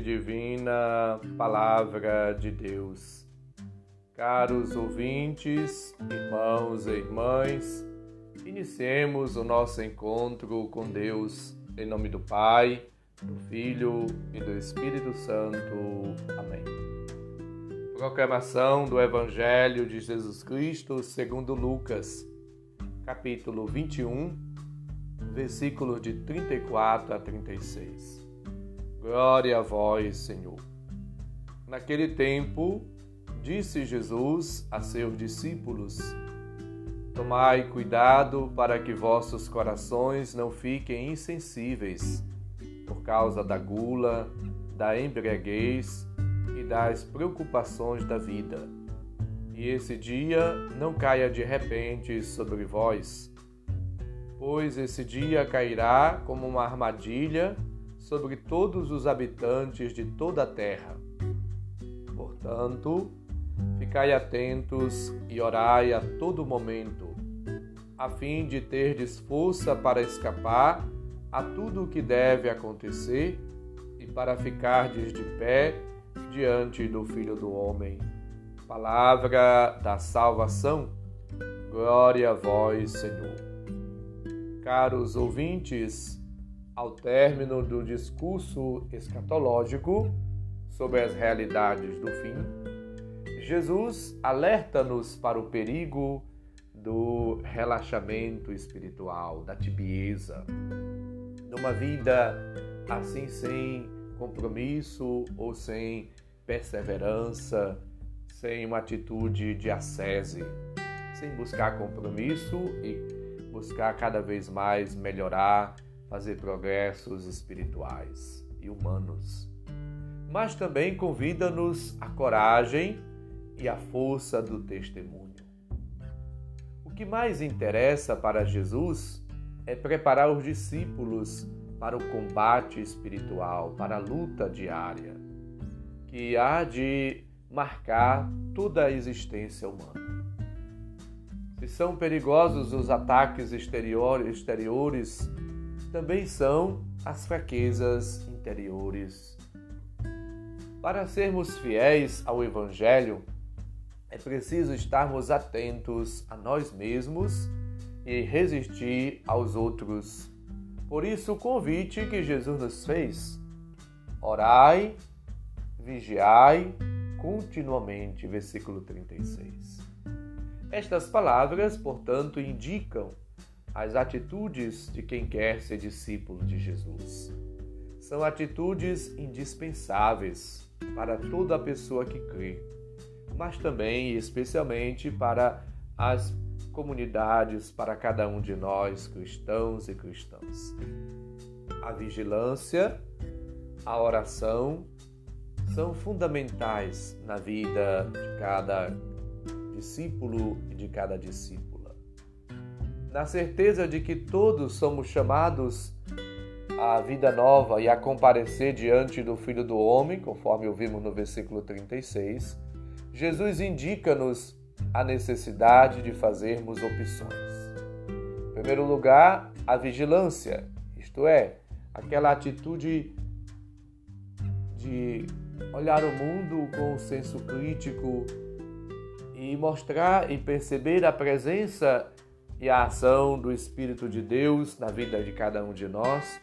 Divina, Palavra de Deus. Caros ouvintes, irmãos e irmãs, iniciemos o nosso encontro com Deus em nome do Pai, do Filho e do Espírito Santo. Amém. Proclamação do Evangelho de Jesus Cristo segundo Lucas, capítulo 21, versículos de 34 a 36. Glória a vós, Senhor. Naquele tempo, disse Jesus a seus discípulos: Tomai cuidado para que vossos corações não fiquem insensíveis por causa da gula, da embriaguez e das preocupações da vida. E esse dia não caia de repente sobre vós, pois esse dia cairá como uma armadilha sobre todos os habitantes de toda a terra. Portanto, ficai atentos e orai a todo momento, a fim de terdes força para escapar a tudo o que deve acontecer e para ficardes de pé diante do Filho do Homem. Palavra da salvação. Glória a vós, Senhor. Caros ouvintes, ao término do discurso escatológico sobre as realidades do fim, Jesus alerta-nos para o perigo do relaxamento espiritual, da tibieza, de uma vida assim sem compromisso ou sem perseverança, sem uma atitude de ascese, sem buscar compromisso e buscar cada vez mais melhorar fazer progressos espirituais e humanos. Mas também convida-nos a coragem e a força do testemunho. O que mais interessa para Jesus é preparar os discípulos para o combate espiritual, para a luta diária, que há de marcar toda a existência humana. Se são perigosos os ataques exteriores, também são as fraquezas interiores. Para sermos fiéis ao Evangelho, é preciso estarmos atentos a nós mesmos e resistir aos outros. Por isso, o convite que Jesus nos fez: orai, vigiai continuamente. Versículo 36. Estas palavras, portanto, indicam as atitudes de quem quer ser discípulo de Jesus. São atitudes indispensáveis para toda pessoa que crê, mas também e especialmente para as comunidades, para cada um de nós, cristãos e cristãs. A vigilância, a oração são fundamentais na vida de cada discípulo e de cada discípulo na certeza de que todos somos chamados à vida nova e a comparecer diante do Filho do Homem, conforme ouvimos no versículo 36, Jesus indica-nos a necessidade de fazermos opções. Em primeiro lugar, a vigilância, isto é, aquela atitude de olhar o mundo com um senso crítico e mostrar e perceber a presença e a ação do Espírito de Deus na vida de cada um de nós,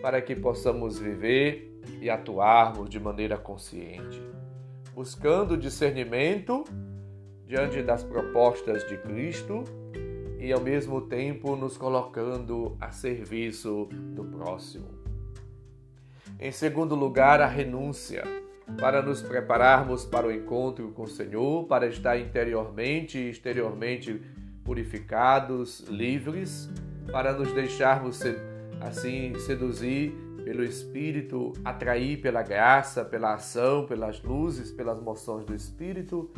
para que possamos viver e atuarmos de maneira consciente, buscando discernimento diante das propostas de Cristo e ao mesmo tempo nos colocando a serviço do próximo. Em segundo lugar, a renúncia, para nos prepararmos para o encontro com o Senhor, para estar interiormente e exteriormente purificados, livres, para nos deixarmos assim seduzir pelo Espírito, atrair pela graça, pela ação, pelas luzes, pelas moções do Espírito,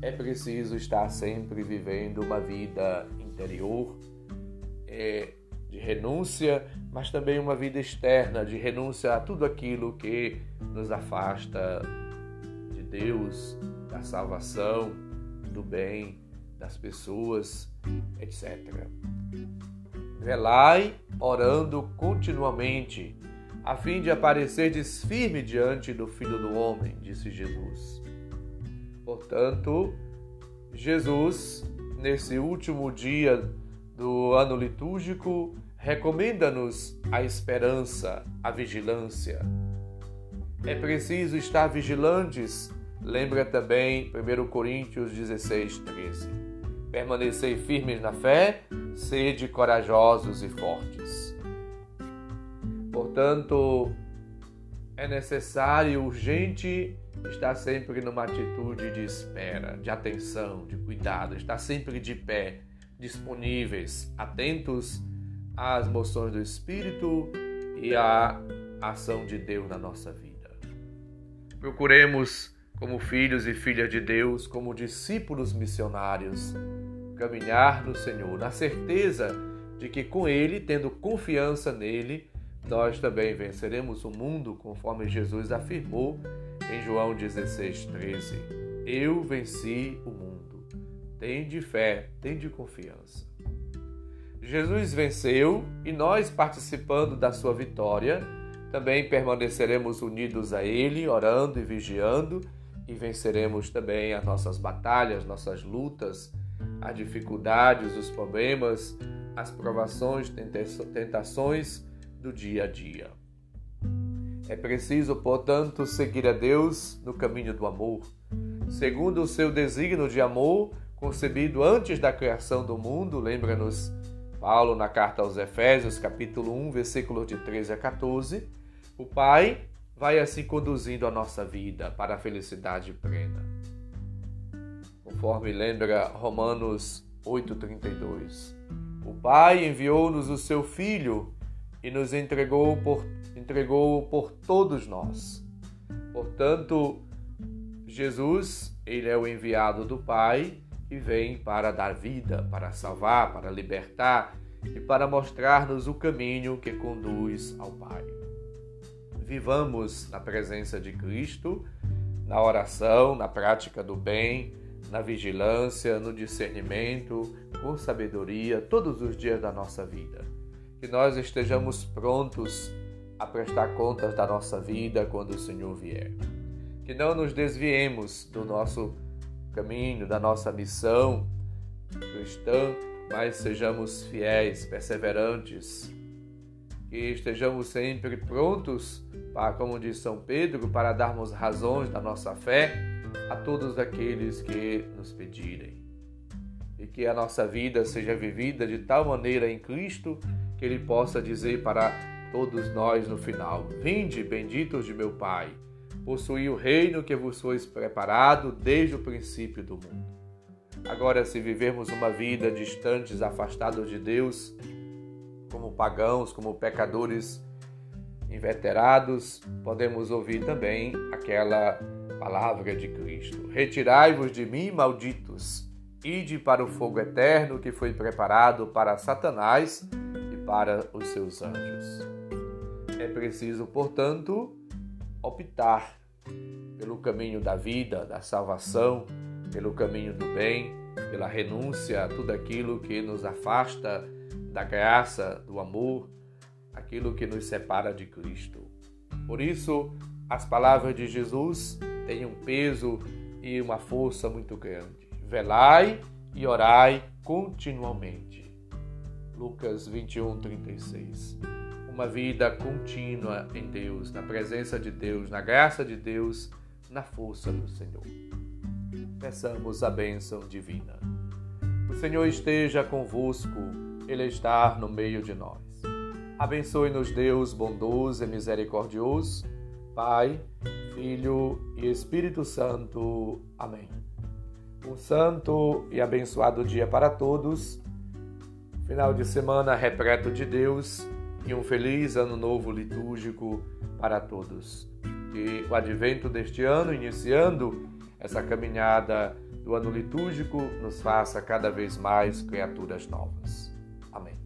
é preciso estar sempre vivendo uma vida interior é, de renúncia, mas também uma vida externa de renúncia a tudo aquilo que nos afasta de Deus, da salvação, do bem, das pessoas, etc. Velai orando continuamente, a fim de aparecerdes firme diante do Filho do Homem, disse Jesus. Portanto, Jesus, nesse último dia do ano litúrgico, recomenda-nos a esperança, a vigilância. É preciso estar vigilantes, lembra também 1 Coríntios 16, 13. Permanecei firmes na fé, sede corajosos e fortes. Portanto, é necessário, urgente, estar sempre numa atitude de espera, de atenção, de cuidado, estar sempre de pé, disponíveis, atentos às moções do Espírito e à ação de Deus na nossa vida. Procuremos, como filhos e filhas de Deus, como discípulos missionários, caminhar no Senhor, na certeza de que com Ele, tendo confiança nele, nós também venceremos o mundo, conforme Jesus afirmou em João 16, 13. Eu venci o mundo. Tende fé, tende confiança. Jesus venceu e nós, participando da sua vitória, também permaneceremos unidos a Ele, orando e vigiando, e venceremos também as nossas batalhas, nossas lutas, as dificuldades, os problemas, as provações, tentações do dia a dia. É preciso, portanto, seguir a Deus no caminho do amor, segundo o seu desígnio de amor concebido antes da criação do mundo, lembra-nos Paulo na carta aos Efésios, capítulo 1, versículos de 13 a 14. O Pai vai assim conduzindo a nossa vida para a felicidade plena. Conforme lembra Romanos 8:32. O Pai enviou-nos o seu filho e nos entregou por, entregou por todos nós. Portanto, Jesus, ele é o enviado do Pai que vem para dar vida, para salvar, para libertar e para mostrar-nos o caminho que conduz ao Pai. Vivamos na presença de Cristo, na oração, na prática do bem, na vigilância, no discernimento, com sabedoria, todos os dias da nossa vida que nós estejamos prontos a prestar contas da nossa vida quando o Senhor vier. Que não nos desviemos do nosso caminho, da nossa missão cristã, mas sejamos fiéis, perseverantes, que estejamos sempre prontos para, como diz São Pedro, para darmos razões da nossa fé a todos aqueles que nos pedirem. E que a nossa vida seja vivida de tal maneira em Cristo que ele possa dizer para todos nós no final: Vinde, benditos de meu Pai, possuí o reino que vos foi preparado desde o princípio do mundo. Agora, se vivermos uma vida distantes, afastados de Deus, como pagãos, como pecadores inveterados, podemos ouvir também aquela palavra de Cristo: Retirai-vos de mim, malditos, ide para o fogo eterno que foi preparado para Satanás para os seus anjos. É preciso, portanto, optar pelo caminho da vida, da salvação, pelo caminho do bem, pela renúncia a tudo aquilo que nos afasta da graça, do amor, aquilo que nos separa de Cristo. Por isso, as palavras de Jesus têm um peso e uma força muito grande. Velai e orai continuamente. Lucas 21, 36. Uma vida contínua em Deus, na presença de Deus, na graça de Deus, na força do Senhor. Peçamos a bênção divina. O Senhor esteja convosco, Ele está no meio de nós. Abençoe-nos, Deus bondoso e misericordioso, Pai, Filho e Espírito Santo. Amém. Um santo e abençoado dia para todos Final de semana repleto de Deus e um feliz ano novo litúrgico para todos. Que o advento deste ano, iniciando essa caminhada do ano litúrgico, nos faça cada vez mais criaturas novas. Amém.